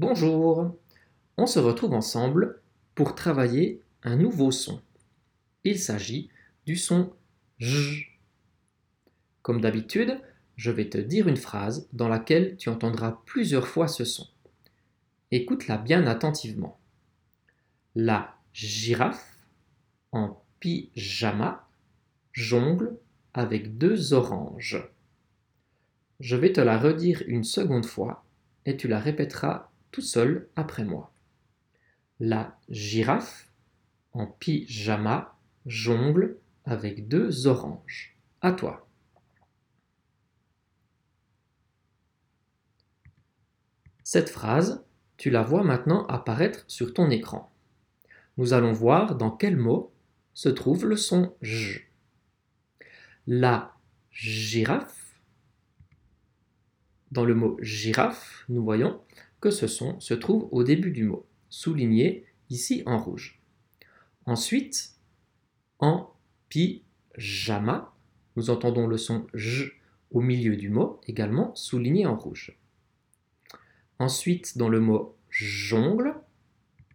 Bonjour, on se retrouve ensemble pour travailler un nouveau son. Il s'agit du son J. Comme d'habitude, je vais te dire une phrase dans laquelle tu entendras plusieurs fois ce son. Écoute-la bien attentivement. La girafe en pyjama jongle avec deux oranges. Je vais te la redire une seconde fois et tu la répéteras tout seul après moi. La girafe en pyjama jongle avec deux oranges. À toi. Cette phrase, tu la vois maintenant apparaître sur ton écran. Nous allons voir dans quel mot se trouve le son J. La girafe. Dans le mot girafe, nous voyons que ce son se trouve au début du mot, souligné ici en rouge. Ensuite, en pyjama, nous entendons le son J au milieu du mot, également souligné en rouge. Ensuite, dans le mot jongle,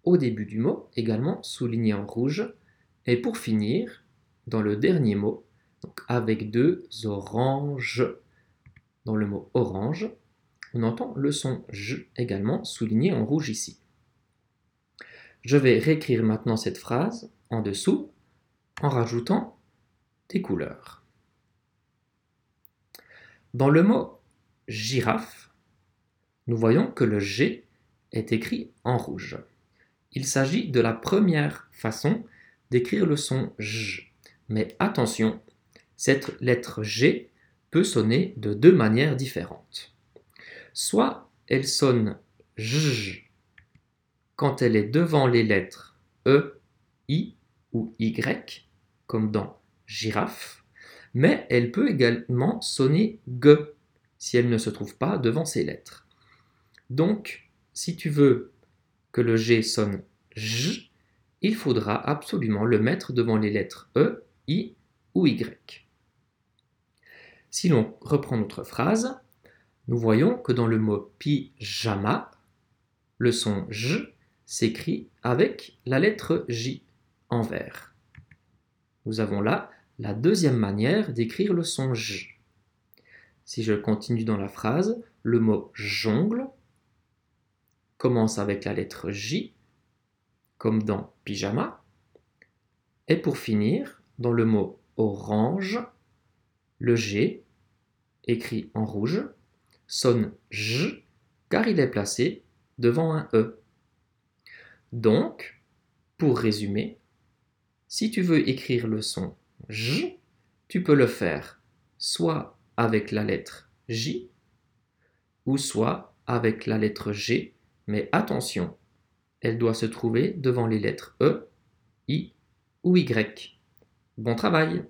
au début du mot, également souligné en rouge. Et pour finir, dans le dernier mot, avec deux oranges. Dans le mot orange, on entend le son J également souligné en rouge ici. Je vais réécrire maintenant cette phrase en dessous en rajoutant des couleurs. Dans le mot girafe, nous voyons que le G est écrit en rouge. Il s'agit de la première façon d'écrire le son J. Mais attention, cette lettre G peut sonner de deux manières différentes. Soit elle sonne J quand elle est devant les lettres E, I ou Y, comme dans girafe, mais elle peut également sonner G si elle ne se trouve pas devant ces lettres. Donc, si tu veux que le G sonne J, il faudra absolument le mettre devant les lettres E, I ou Y. Si l'on reprend notre phrase, nous voyons que dans le mot pyjama, le son J s'écrit avec la lettre J en vert. Nous avons là la deuxième manière d'écrire le son J. Si je continue dans la phrase, le mot jongle commence avec la lettre J, comme dans pyjama. Et pour finir, dans le mot orange, le G, écrit en rouge, sonne J car il est placé devant un E. Donc, pour résumer, si tu veux écrire le son J, tu peux le faire soit avec la lettre J ou soit avec la lettre G mais attention, elle doit se trouver devant les lettres E, I ou Y. Bon travail